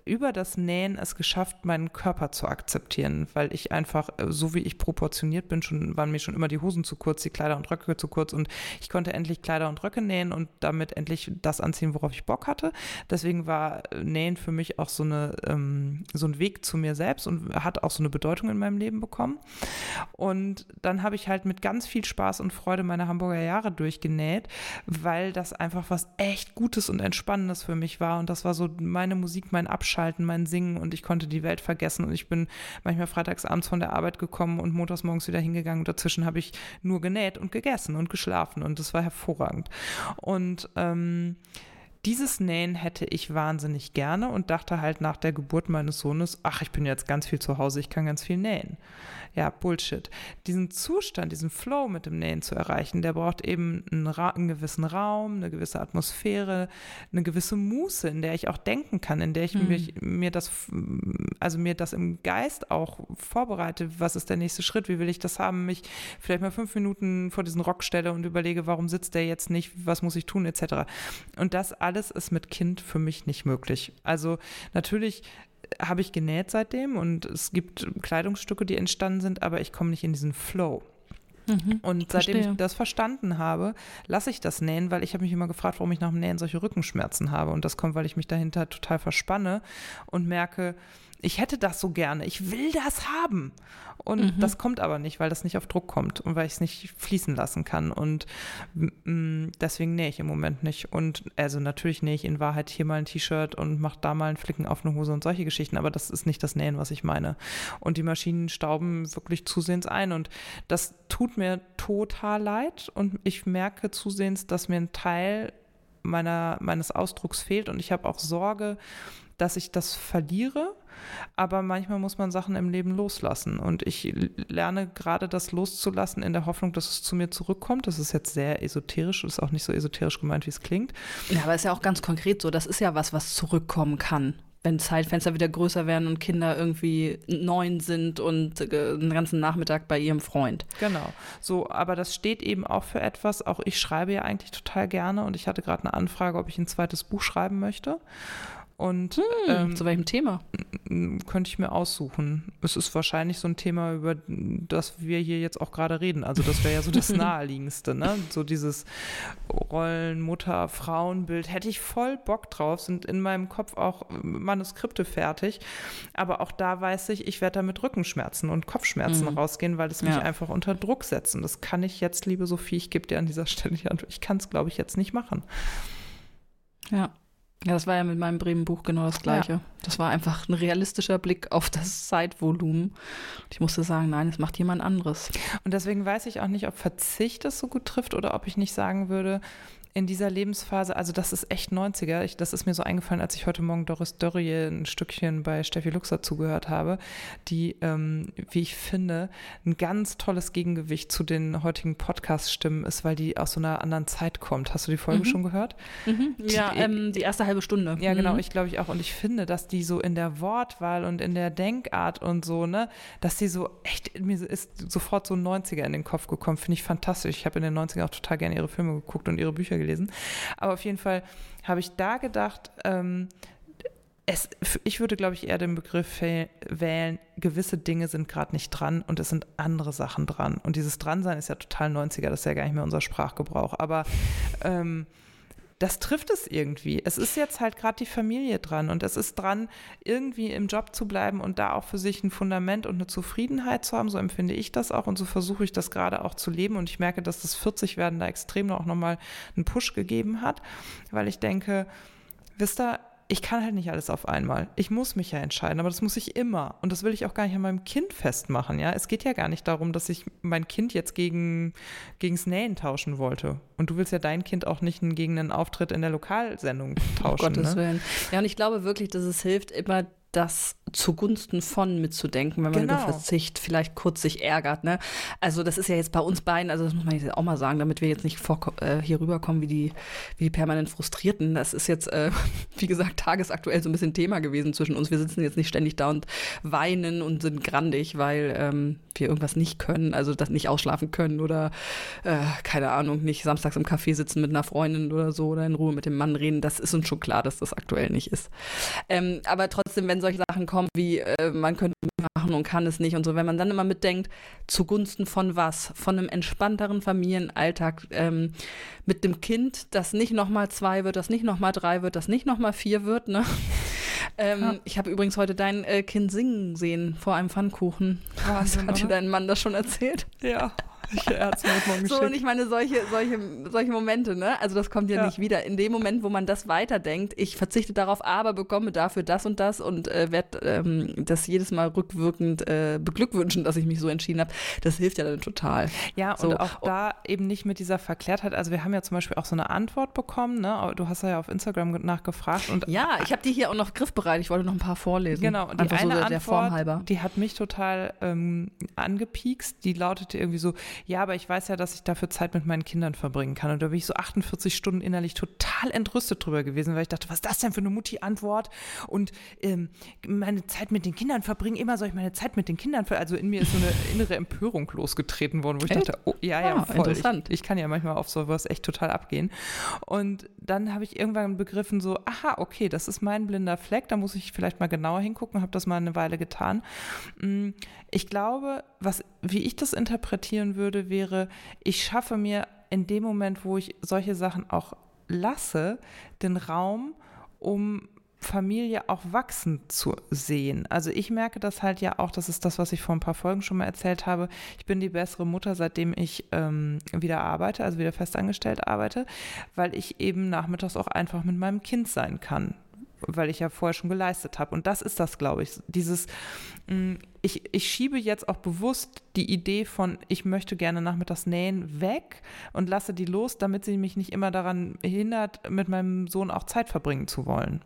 über das Nähen es geschafft, meinen Körper zu akzeptieren, weil ich einfach, äh, so wie ich proportioniert bin, schon, waren mir schon immer die Hosen zu kurz, die Kleider und Röcke zu kurz und ich konnte endlich Kleider und Röcke nähen und damit endlich das anziehen, worauf ich Bock hatte. Deswegen war äh, Nähen für mich auch so eine, ähm, so ein Weg zu mir selbst und hat auch so eine Bedeutung in meinem Leben bekommen. Und dann habe ich halt mit ganz viel Spaß und Freude meine Hamburger Jahre durchgenäht, weil das einfach was echt Gutes und Entspannendes für mich war und das war so meine Musik, mein Abschluss Abschalten, mein Singen und ich konnte die Welt vergessen. Und ich bin manchmal freitags abends von der Arbeit gekommen und montags morgens wieder hingegangen. Dazwischen habe ich nur genäht und gegessen und geschlafen. Und das war hervorragend. Und ähm, dieses Nähen hätte ich wahnsinnig gerne und dachte halt nach der Geburt meines Sohnes, ach, ich bin jetzt ganz viel zu Hause, ich kann ganz viel nähen. Ja, Bullshit. Diesen Zustand, diesen Flow mit dem Nähen zu erreichen, der braucht eben einen, einen, gewissen Raum, eine gewisse Atmosphäre, eine gewisse Muße, in der ich auch denken kann, in der ich mhm. mich, mir das, also mir das im Geist auch vorbereite, was ist der nächste Schritt, wie will ich das haben, mich vielleicht mal fünf Minuten vor diesen Rock stelle und überlege, warum sitzt der jetzt nicht, was muss ich tun, etc. Und das alles ist mit Kind für mich nicht möglich. Also natürlich habe ich genäht seitdem und es gibt Kleidungsstücke, die entstanden sind, aber ich komme nicht in diesen Flow. Mhm, und seitdem verstehe. ich das verstanden habe, lasse ich das nähen, weil ich habe mich immer gefragt, warum ich nach dem Nähen solche Rückenschmerzen habe. Und das kommt, weil ich mich dahinter total verspanne und merke, ich hätte das so gerne, ich will das haben. Und mhm. das kommt aber nicht, weil das nicht auf Druck kommt und weil ich es nicht fließen lassen kann. Und mm, deswegen nähe ich im Moment nicht. Und also natürlich nähe ich in Wahrheit hier mal ein T-Shirt und mache da mal einen Flicken auf eine Hose und solche Geschichten, aber das ist nicht das Nähen, was ich meine. Und die Maschinen stauben wirklich zusehends ein. Und das tut mir total leid. Und ich merke zusehends, dass mir ein Teil meiner, meines Ausdrucks fehlt. Und ich habe auch Sorge, dass ich das verliere. Aber manchmal muss man Sachen im Leben loslassen. Und ich lerne gerade das loszulassen in der Hoffnung, dass es zu mir zurückkommt. Das ist jetzt sehr esoterisch, ist auch nicht so esoterisch gemeint, wie es klingt. Ja, aber es ist ja auch ganz konkret so. Das ist ja was, was zurückkommen kann wenn Zeitfenster wieder größer werden und Kinder irgendwie neun sind und äh, den ganzen Nachmittag bei ihrem Freund. Genau. So, aber das steht eben auch für etwas. Auch ich schreibe ja eigentlich total gerne und ich hatte gerade eine Anfrage, ob ich ein zweites Buch schreiben möchte. Und hm, ähm, zu welchem Thema? Könnte ich mir aussuchen. Es ist wahrscheinlich so ein Thema, über das wir hier jetzt auch gerade reden. Also das wäre ja so das (laughs) Naheliegendste, ne? So dieses Rollen, Mutter, Frauenbild. Hätte ich voll Bock drauf, sind in meinem Kopf auch Manuskripte fertig. Aber auch da weiß ich, ich werde da mit Rückenschmerzen und Kopfschmerzen mhm. rausgehen, weil es mich ja. einfach unter Druck setzt. Und das kann ich jetzt, liebe Sophie, ich gebe dir an dieser Stelle die Antwort. Ich kann es, glaube ich, jetzt nicht machen. Ja. Ja, das war ja mit meinem Bremen-Buch genau das Gleiche. Ja. Das war einfach ein realistischer Blick auf das Zeitvolumen. Ich musste sagen, nein, es macht jemand anderes. Und deswegen weiß ich auch nicht, ob Verzicht das so gut trifft oder ob ich nicht sagen würde, in dieser Lebensphase, also das ist echt 90er. Ich, das ist mir so eingefallen, als ich heute Morgen Doris Dörrie ein Stückchen bei Steffi Luxer zugehört habe, die, ähm, wie ich finde, ein ganz tolles Gegengewicht zu den heutigen Podcast-Stimmen ist, weil die aus so einer anderen Zeit kommt. Hast du die Folge mhm. schon gehört? Mhm. Ja, die, ähm, die erste halbe Stunde. Ja, genau, mhm. ich glaube ich auch. Und ich finde, dass die so in der Wortwahl und in der Denkart und so, ne, dass die so echt, mir ist sofort so 90er in den Kopf gekommen. Finde ich fantastisch. Ich habe in den 90er auch total gerne ihre Filme geguckt und ihre Bücher gelesen. Aber auf jeden Fall habe ich da gedacht, ähm, es, ich würde, glaube ich, eher den Begriff wählen, gewisse Dinge sind gerade nicht dran und es sind andere Sachen dran. Und dieses Dransein ist ja total 90er, das ist ja gar nicht mehr unser Sprachgebrauch. Aber ähm, das trifft es irgendwie. Es ist jetzt halt gerade die Familie dran und es ist dran, irgendwie im Job zu bleiben und da auch für sich ein Fundament und eine Zufriedenheit zu haben. So empfinde ich das auch und so versuche ich das gerade auch zu leben. Und ich merke, dass das 40 werden da extrem auch nochmal einen Push gegeben hat, weil ich denke, wisst ihr, ich kann halt nicht alles auf einmal. Ich muss mich ja entscheiden, aber das muss ich immer. Und das will ich auch gar nicht an meinem Kind festmachen, ja. Es geht ja gar nicht darum, dass ich mein Kind jetzt gegen, gegens Nähen tauschen wollte. Und du willst ja dein Kind auch nicht gegen einen Auftritt in der Lokalsendung (laughs) tauschen. Um Gottes ne? Willen. Ja, und ich glaube wirklich, dass es hilft, immer das zugunsten von mitzudenken, wenn man genau. über Verzicht vielleicht kurz sich ärgert. Ne? Also das ist ja jetzt bei uns beiden, also das muss man jetzt auch mal sagen, damit wir jetzt nicht vor, äh, hier rüberkommen wie die, wie die permanent Frustrierten. Das ist jetzt, äh, (laughs) wie gesagt, tagesaktuell so ein bisschen Thema gewesen zwischen uns. Wir sitzen jetzt nicht ständig da und weinen und sind grandig, weil ähm, wir irgendwas nicht können, also das nicht ausschlafen können oder äh, keine Ahnung, nicht samstags im Café sitzen mit einer Freundin oder so oder in Ruhe mit dem Mann reden. Das ist uns schon klar, dass das aktuell nicht ist. Ähm, aber trotzdem, wenn solche Sachen kommen wie äh, man könnte machen und kann es nicht und so, wenn man dann immer mitdenkt, zugunsten von was? Von einem entspannteren Familienalltag ähm, mit dem Kind, das nicht nochmal zwei wird, das nicht nochmal drei wird, das nicht nochmal vier wird, ne? (laughs) Ähm, ja. Ich habe übrigens heute dein äh, Kind singen sehen vor einem Pfannkuchen. Wahnsinn, Hat dir dein Mann das schon erzählt? Ja. Er mir morgen So, und ich meine, solche, solche, solche Momente, ne? Also das kommt ja, ja, nicht wieder. In dem Moment, wo man das weiterdenkt, ich verzichte darauf, aber bekomme dafür das und das und äh, werde ähm, das jedes Mal rückwirkend äh, beglückwünschen, dass ich mich so entschieden habe, das hilft ja dann total. Ja, so. und auch da eben nicht mit dieser Verklärtheit. Also wir haben ja zum Beispiel auch so eine Antwort bekommen, ne? Du hast ja auf Instagram nachgefragt. Und ja, ich habe die hier auch noch griffbereit. Ich wollte noch ein paar vorlesen. Genau, und die Einfach eine so der, der Antwort, Form halber. die hat mich total ähm, angepiekst. Die lautete irgendwie so, ja, aber ich weiß ja, dass ich dafür Zeit mit meinen Kindern verbringen kann. Und da bin ich so 48 Stunden innerlich total entrüstet drüber gewesen, weil ich dachte, was ist das denn für eine Mutti-Antwort? Und ähm, meine Zeit mit den Kindern verbringen, immer soll ich meine Zeit mit den Kindern verbringen. Also in mir ist so eine (laughs) innere Empörung losgetreten worden, wo ich echt? dachte, oh, ja, ja, ah, voll. Interessant. Ich, ich, kann ja manchmal auf sowas echt total abgehen. Und dann habe ich irgendwann begriffen, so, aha, okay, das ist mein blinder Fleck, da muss ich vielleicht mal genauer hingucken, habe das mal eine Weile getan. Mm, ich glaube, was, wie ich das interpretieren würde, wäre, ich schaffe mir in dem Moment, wo ich solche Sachen auch lasse, den Raum, um Familie auch wachsen zu sehen. Also ich merke das halt ja auch, das ist das, was ich vor ein paar Folgen schon mal erzählt habe. Ich bin die bessere Mutter, seitdem ich ähm, wieder arbeite, also wieder festangestellt arbeite, weil ich eben nachmittags auch einfach mit meinem Kind sein kann weil ich ja vorher schon geleistet habe. Und das ist das, glaube ich. Dieses, mm, ich, ich schiebe jetzt auch bewusst die Idee von, ich möchte gerne nachmittags nähen, weg und lasse die los, damit sie mich nicht immer daran hindert, mit meinem Sohn auch Zeit verbringen zu wollen.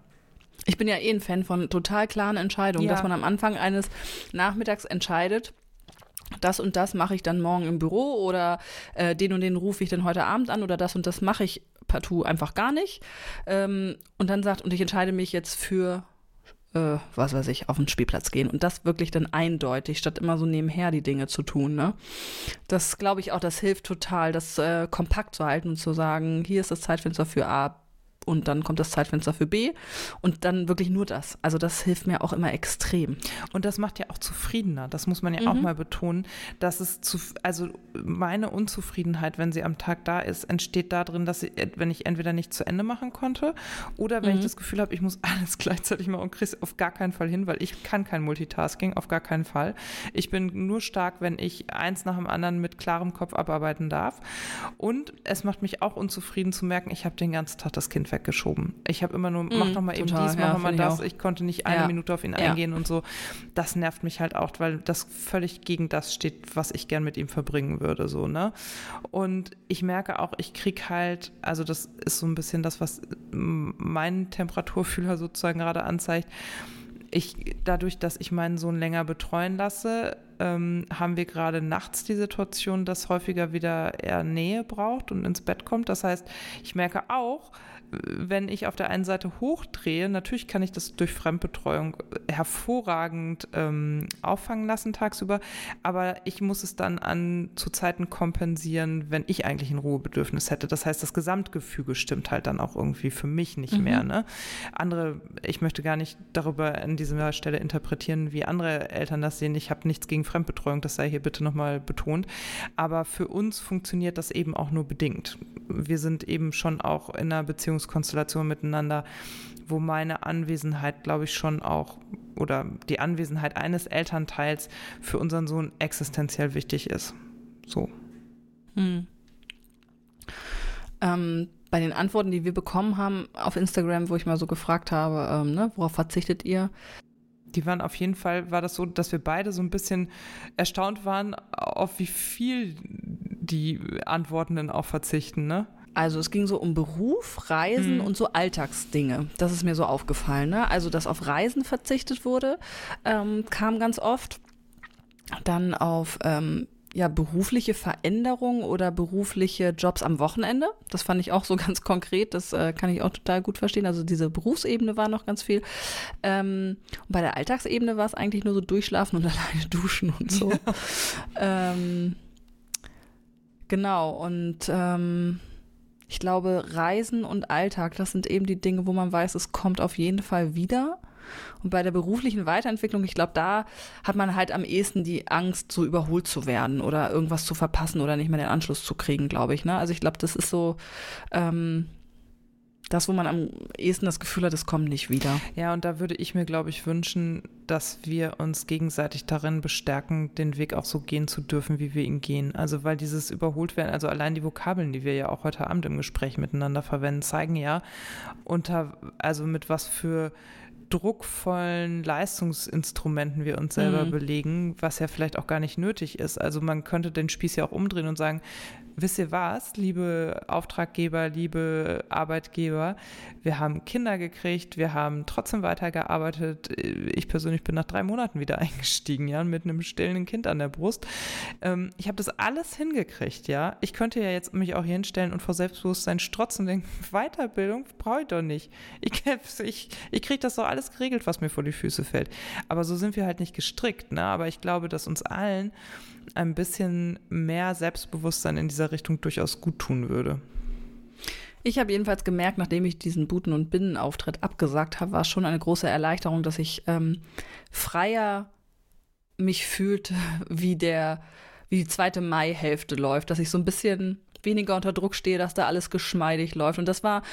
Ich bin ja eh ein Fan von total klaren Entscheidungen, ja. dass man am Anfang eines Nachmittags entscheidet, das und das mache ich dann morgen im Büro oder äh, den und den rufe ich dann heute Abend an oder das und das mache ich partout einfach gar nicht. Ähm, und dann sagt, und ich entscheide mich jetzt für, äh, was weiß ich, auf den Spielplatz gehen. Und das wirklich dann eindeutig, statt immer so nebenher die Dinge zu tun. Ne? Das glaube ich auch, das hilft total, das äh, kompakt zu halten und zu sagen, hier ist das Zeitfenster für A, und dann kommt das Zeitfenster für B und dann wirklich nur das. Also das hilft mir auch immer extrem. Und das macht ja auch zufriedener. Das muss man ja mhm. auch mal betonen, dass es zu, also meine Unzufriedenheit, wenn sie am Tag da ist, entsteht darin, dass ich, wenn ich entweder nicht zu Ende machen konnte oder wenn mhm. ich das Gefühl habe, ich muss (laughs) alles gleichzeitig machen und kriege auf gar keinen Fall hin, weil ich kann kein Multitasking, auf gar keinen Fall. Ich bin nur stark, wenn ich eins nach dem anderen mit klarem Kopf abarbeiten darf. Und es macht mich auch unzufrieden zu merken, ich habe den ganzen Tag das Kind weggeschoben. Ich habe immer nur, mm, mach doch mal eben dies, mach ja, mal das. Ich, ich, konnte nicht eine ja. Minute auf ihn ja. eingehen und so. Das nervt mich halt auch, weil das völlig gegen das steht, was ich gern mit ihm verbringen würde, so, ne? Und ich merke auch, ich krieg halt, also das ist so ein bisschen das, was mein Temperaturfühler sozusagen gerade anzeigt ich, dadurch, dass ich meinen Sohn länger betreuen lasse, ähm, haben wir gerade nachts die Situation, dass häufiger wieder er Nähe braucht und ins Bett kommt. Das heißt, ich merke auch, wenn ich auf der einen Seite hochdrehe, natürlich kann ich das durch Fremdbetreuung hervorragend ähm, auffangen lassen tagsüber, aber ich muss es dann an zu Zeiten kompensieren, wenn ich eigentlich ein Ruhebedürfnis hätte. Das heißt, das Gesamtgefüge stimmt halt dann auch irgendwie für mich nicht mhm. mehr. Ne? Andere, ich möchte gar nicht darüber an dieser Stelle interpretieren, wie andere Eltern das sehen. Ich habe nichts gegen Fremdbetreuung, das sei hier bitte nochmal betont. Aber für uns funktioniert das eben auch nur bedingt. Wir sind eben schon auch in einer Beziehung Beziehungskonstellation miteinander, wo meine Anwesenheit, glaube ich, schon auch oder die Anwesenheit eines Elternteils für unseren Sohn existenziell wichtig ist. So. Hm. Ähm, bei den Antworten, die wir bekommen haben auf Instagram, wo ich mal so gefragt habe, ähm, ne, worauf verzichtet ihr? Die waren auf jeden Fall, war das so, dass wir beide so ein bisschen erstaunt waren, auf wie viel die Antwortenden auch verzichten, ne? Also es ging so um Beruf, Reisen mhm. und so Alltagsdinge. Das ist mir so aufgefallen. Ne? Also dass auf Reisen verzichtet wurde, ähm, kam ganz oft. Dann auf ähm, ja, berufliche Veränderung oder berufliche Jobs am Wochenende. Das fand ich auch so (laughs) ganz konkret. Das äh, kann ich auch total gut verstehen. Also diese Berufsebene war noch ganz viel. Ähm, und bei der Alltagsebene war es eigentlich nur so durchschlafen und (laughs) alleine duschen und so. Ja. Ähm, genau. Und ähm, ich glaube, Reisen und Alltag, das sind eben die Dinge, wo man weiß, es kommt auf jeden Fall wieder. Und bei der beruflichen Weiterentwicklung, ich glaube, da hat man halt am ehesten die Angst, so überholt zu werden oder irgendwas zu verpassen oder nicht mehr den Anschluss zu kriegen, glaube ich. Ne? Also ich glaube, das ist so, ähm, das, wo man am ehesten das Gefühl hat, es kommt nicht wieder. Ja, und da würde ich mir, glaube ich, wünschen, dass wir uns gegenseitig darin bestärken, den Weg auch so gehen zu dürfen, wie wir ihn gehen. Also, weil dieses überholt werden, also allein die Vokabeln, die wir ja auch heute Abend im Gespräch miteinander verwenden, zeigen ja, unter, also mit was für druckvollen Leistungsinstrumenten wir uns selber mhm. belegen, was ja vielleicht auch gar nicht nötig ist. Also man könnte den Spieß ja auch umdrehen und sagen, wisst ihr was, liebe Auftraggeber, liebe Arbeitgeber, wir haben Kinder gekriegt, wir haben trotzdem weitergearbeitet. Ich persönlich bin nach drei Monaten wieder (laughs) eingestiegen, ja, mit einem stillenden Kind an der Brust. Ähm, ich habe das alles hingekriegt, ja. Ich könnte ja jetzt mich auch hier hinstellen und vor Selbstbewusstsein strotzen und denken, (laughs) Weiterbildung brauche ich doch nicht. Ich, (laughs) ich, ich kriege das doch alles geregelt, was mir vor die Füße fällt. Aber so sind wir halt nicht gestrickt, ne? Aber ich glaube, dass uns allen ein bisschen mehr Selbstbewusstsein in dieser Richtung durchaus gut tun würde. Ich habe jedenfalls gemerkt, nachdem ich diesen Buten- und Binnenauftritt abgesagt habe, war es schon eine große Erleichterung, dass ich ähm, freier mich fühlte, wie der, wie die zweite Maihälfte läuft, dass ich so ein bisschen weniger unter Druck stehe, dass da alles geschmeidig läuft. Und das war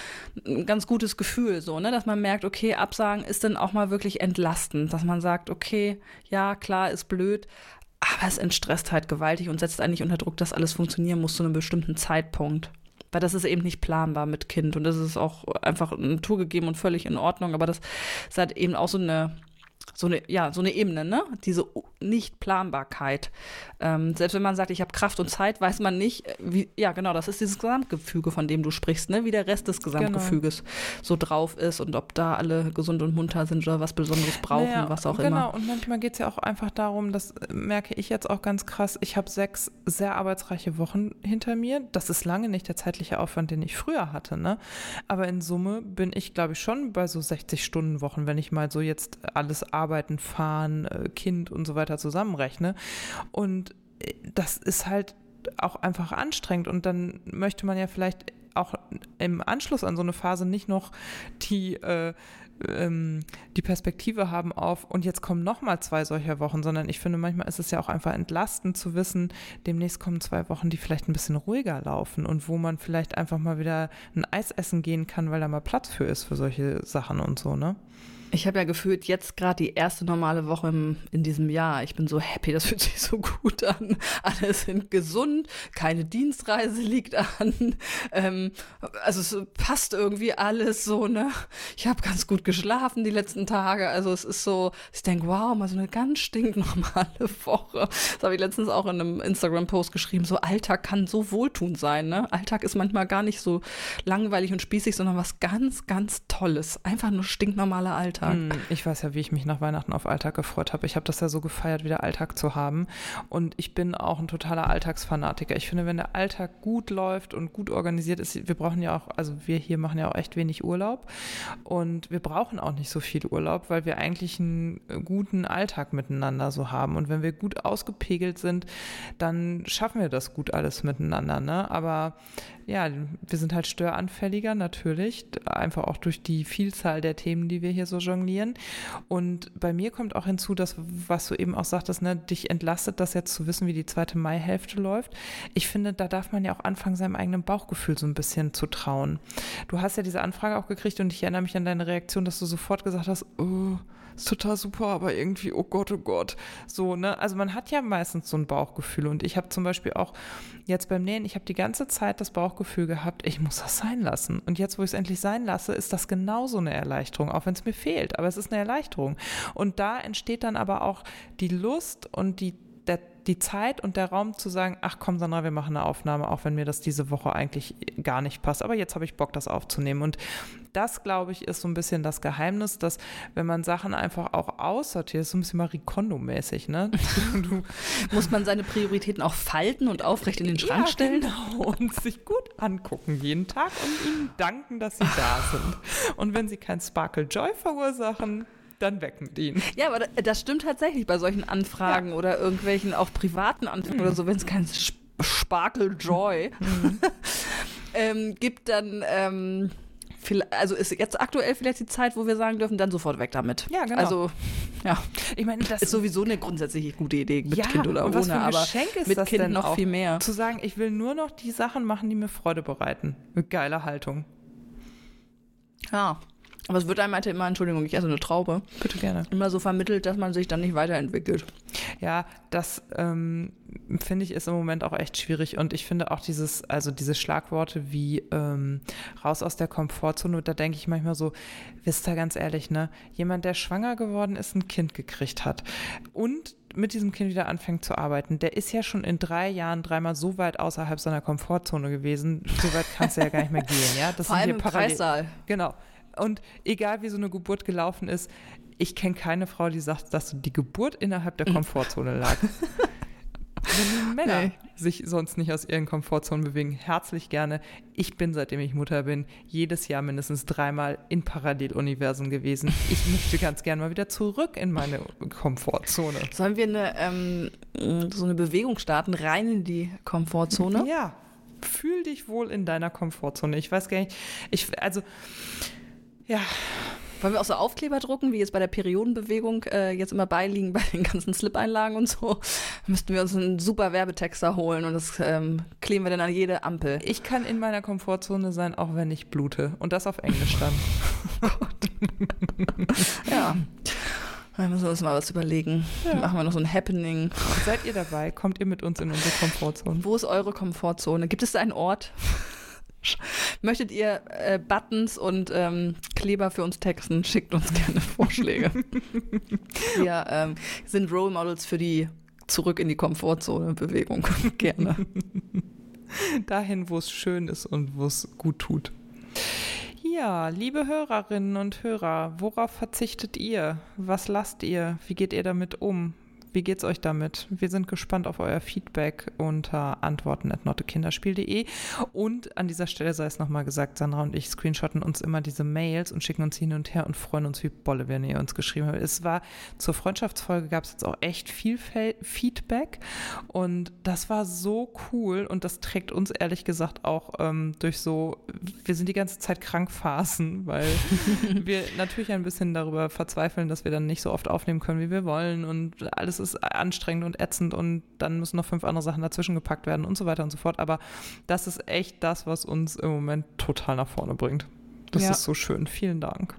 ein ganz gutes Gefühl, so, ne, dass man merkt, okay, Absagen ist dann auch mal wirklich entlastend, dass man sagt, okay, ja, klar, ist blöd, aber es entstresst halt gewaltig und setzt eigentlich unter Druck, dass alles funktionieren muss zu einem bestimmten Zeitpunkt. Weil das ist eben nicht planbar mit Kind und das ist auch einfach naturgegeben und völlig in Ordnung. Aber das ist halt eben auch so eine so eine, ja, so eine Ebene, ne? Diese Nichtplanbarkeit. Ähm, selbst wenn man sagt, ich habe Kraft und Zeit, weiß man nicht, äh, wie, ja, genau, das ist dieses Gesamtgefüge, von dem du sprichst, ne? Wie der Rest des Gesamtgefüges genau. so drauf ist und ob da alle gesund und munter sind oder was Besonderes brauchen, naja, was auch genau. immer. Genau, und manchmal geht es ja auch einfach darum, das merke ich jetzt auch ganz krass, ich habe sechs sehr arbeitsreiche Wochen hinter mir. Das ist lange nicht der zeitliche Aufwand, den ich früher hatte, ne? Aber in Summe bin ich, glaube ich, schon bei so 60 Stunden Wochen, wenn ich mal so jetzt alles arbeiten, fahren, äh, Kind und so weiter zusammenrechne. Und äh, das ist halt auch einfach anstrengend und dann möchte man ja vielleicht auch im Anschluss an so eine Phase nicht noch die, äh, ähm, die Perspektive haben auf und jetzt kommen nochmal zwei solcher Wochen, sondern ich finde, manchmal ist es ja auch einfach entlastend zu wissen, demnächst kommen zwei Wochen, die vielleicht ein bisschen ruhiger laufen und wo man vielleicht einfach mal wieder ein Eis essen gehen kann, weil da mal Platz für ist für solche Sachen und so, ne? Ich habe ja gefühlt jetzt gerade die erste normale Woche im, in diesem Jahr. Ich bin so happy, das fühlt sich so gut an. Alle sind gesund, keine Dienstreise liegt an. Ähm, also es passt irgendwie alles so, ne? Ich habe ganz gut geschlafen die letzten Tage. Also es ist so, ich denke, wow, mal so eine ganz stinknormale (laughs) Woche. Das habe ich letztens auch in einem Instagram-Post geschrieben. So Alltag kann so wohltuend sein, ne? Alltag ist manchmal gar nicht so langweilig und spießig, sondern was ganz, ganz Tolles. Einfach nur stinknormaler Alltag. Alltag. Hm, ich weiß ja, wie ich mich nach Weihnachten auf Alltag gefreut habe. Ich habe das ja so gefeiert, wieder Alltag zu haben. Und ich bin auch ein totaler Alltagsfanatiker. Ich finde, wenn der Alltag gut läuft und gut organisiert ist, wir brauchen ja auch, also wir hier machen ja auch echt wenig Urlaub. Und wir brauchen auch nicht so viel Urlaub, weil wir eigentlich einen guten Alltag miteinander so haben. Und wenn wir gut ausgepegelt sind, dann schaffen wir das gut alles miteinander. Ne? Aber ja, wir sind halt störanfälliger natürlich, einfach auch durch die Vielzahl der Themen, die wir hier so jonglieren. Und bei mir kommt auch hinzu, dass, was du eben auch sagtest, ne, dich entlastet das jetzt zu wissen, wie die zweite Maihälfte läuft. Ich finde, da darf man ja auch anfangen, seinem eigenen Bauchgefühl so ein bisschen zu trauen. Du hast ja diese Anfrage auch gekriegt und ich erinnere mich an deine Reaktion, dass du sofort gesagt hast, oh, ist total super, aber irgendwie, oh Gott, oh Gott. So, ne? Also man hat ja meistens so ein Bauchgefühl und ich habe zum Beispiel auch jetzt beim Nähen, ich habe die ganze Zeit das Bauchgefühl, gehabt, ich muss das sein lassen. Und jetzt, wo ich es endlich sein lasse, ist das genauso eine Erleichterung, auch wenn es mir fehlt. Aber es ist eine Erleichterung. Und da entsteht dann aber auch die Lust und die die Zeit und der Raum zu sagen, ach komm Sandra, wir machen eine Aufnahme, auch wenn mir das diese Woche eigentlich gar nicht passt. Aber jetzt habe ich Bock, das aufzunehmen. Und das, glaube ich, ist so ein bisschen das Geheimnis, dass wenn man Sachen einfach auch aussortiert, so ein bisschen Marie Kondo-mäßig, ne? (laughs) Muss man seine Prioritäten auch falten und aufrecht in den Schrank ja, stellen? Genau. Und sich gut angucken jeden Tag und ihnen danken, dass sie da sind. Und wenn sie kein Sparkle Joy verursachen, dann weg mit ihnen. Ja, aber das stimmt tatsächlich bei solchen Anfragen ja. oder irgendwelchen auch privaten Anfragen mhm. oder so, wenn es kein Sparkle Joy (laughs) mhm. (laughs) ähm, gibt, dann ähm, also ist jetzt aktuell vielleicht die Zeit, wo wir sagen dürfen, dann sofort weg damit. Ja, genau. Also, ja. Ich meine, das ist sowieso eine grundsätzlich gute Idee mit ja, Kind oder ohne, aber mit Kind noch auch, viel mehr. Zu sagen, ich will nur noch die Sachen machen, die mir Freude bereiten. Mit geiler Haltung. Ja. Aber es wird einem halt immer, Entschuldigung, ich esse eine Traube. Bitte gerne. Immer so vermittelt, dass man sich dann nicht weiterentwickelt. Ja, das ähm, finde ich ist im Moment auch echt schwierig. Und ich finde auch dieses, also diese Schlagworte wie ähm, raus aus der Komfortzone, da denke ich manchmal so, wisst ihr ganz ehrlich, ne? Jemand, der schwanger geworden ist, ein Kind gekriegt hat und mit diesem Kind wieder anfängt zu arbeiten, der ist ja schon in drei Jahren dreimal so weit außerhalb seiner Komfortzone gewesen. So weit kannst du ja gar nicht mehr gehen, ja? Das Vor allem im Kreissaal. Genau. Und egal wie so eine Geburt gelaufen ist, ich kenne keine Frau, die sagt, dass die Geburt innerhalb der Komfortzone lag. (laughs) Wenn Männer nee. sich sonst nicht aus ihren Komfortzonen bewegen, herzlich gerne. Ich bin, seitdem ich Mutter bin, jedes Jahr mindestens dreimal in Paralleluniversen gewesen. Ich möchte ganz gerne mal wieder zurück in meine Komfortzone. Sollen wir eine, ähm, so eine Bewegung starten, rein in die Komfortzone? Ja. Fühl dich wohl in deiner Komfortzone. Ich weiß gar nicht, ich, also, ja. Wollen wir auch so Aufkleber drucken, wie jetzt bei der Periodenbewegung äh, jetzt immer beiliegen bei den ganzen Slip-Einlagen und so? Müssten wir uns einen super Werbetexter holen und das ähm, kleben wir dann an jede Ampel. Ich kann in meiner Komfortzone sein, auch wenn ich blute. Und das auf Englisch dann. oh (laughs) Gott. ja. Da müssen wir uns mal was überlegen. Ja. Machen wir noch so ein Happening. Seid ihr dabei? Kommt ihr mit uns in unsere Komfortzone? Wo ist eure Komfortzone? Gibt es da einen Ort? (laughs) Möchtet ihr äh, Buttons und ähm, Kleber für uns texten? (laughs) Schickt uns gerne Vorschläge. (laughs) Wir ähm, sind Role Models für die Zurück in die Komfortzone-Bewegung. gerne. Dahin, wo es schön ist und wo es gut tut. Ja, liebe Hörerinnen und Hörer, worauf verzichtet ihr? Was lasst ihr? Wie geht ihr damit um? Wie geht's euch damit? Wir sind gespannt auf euer Feedback unter antworten at nottekinderspiel.de. Und an dieser Stelle sei es nochmal gesagt, Sandra und ich screenshotten uns immer diese Mails und schicken uns hin und her und freuen uns wie Bolle, wenn ihr uns geschrieben habt. Es war zur Freundschaftsfolge gab es jetzt auch echt viel Feedback und das war so cool und das trägt uns ehrlich gesagt auch ähm, durch so, wir sind die ganze Zeit Krankphasen, weil (laughs) wir natürlich ein bisschen darüber verzweifeln, dass wir dann nicht so oft aufnehmen können, wie wir wollen und alles ist anstrengend und ätzend und dann müssen noch fünf andere Sachen dazwischen gepackt werden und so weiter und so fort. Aber das ist echt das, was uns im Moment total nach vorne bringt. Das ja. ist so schön. Vielen Dank.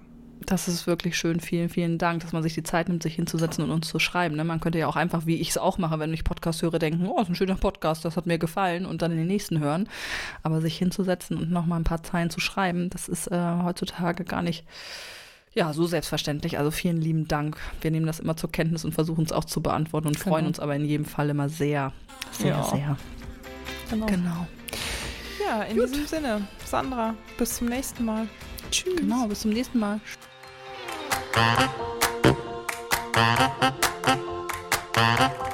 Das ist wirklich schön. Vielen, vielen Dank, dass man sich die Zeit nimmt, sich hinzusetzen und uns zu schreiben. Ne? Man könnte ja auch einfach, wie ich es auch mache, wenn ich Podcast höre, denken, oh, ist ein schöner Podcast, das hat mir gefallen und dann in den nächsten hören. Aber sich hinzusetzen und nochmal ein paar Zeilen zu schreiben, das ist äh, heutzutage gar nicht ja, so selbstverständlich. Also vielen lieben Dank. Wir nehmen das immer zur Kenntnis und versuchen es auch zu beantworten und freuen genau. uns aber in jedem Fall immer sehr, sehr, ja. sehr. Genau. genau. Ja, in Gut. diesem Sinne, Sandra, bis zum nächsten Mal. Tschüss. Genau, bis zum nächsten Mal. Thank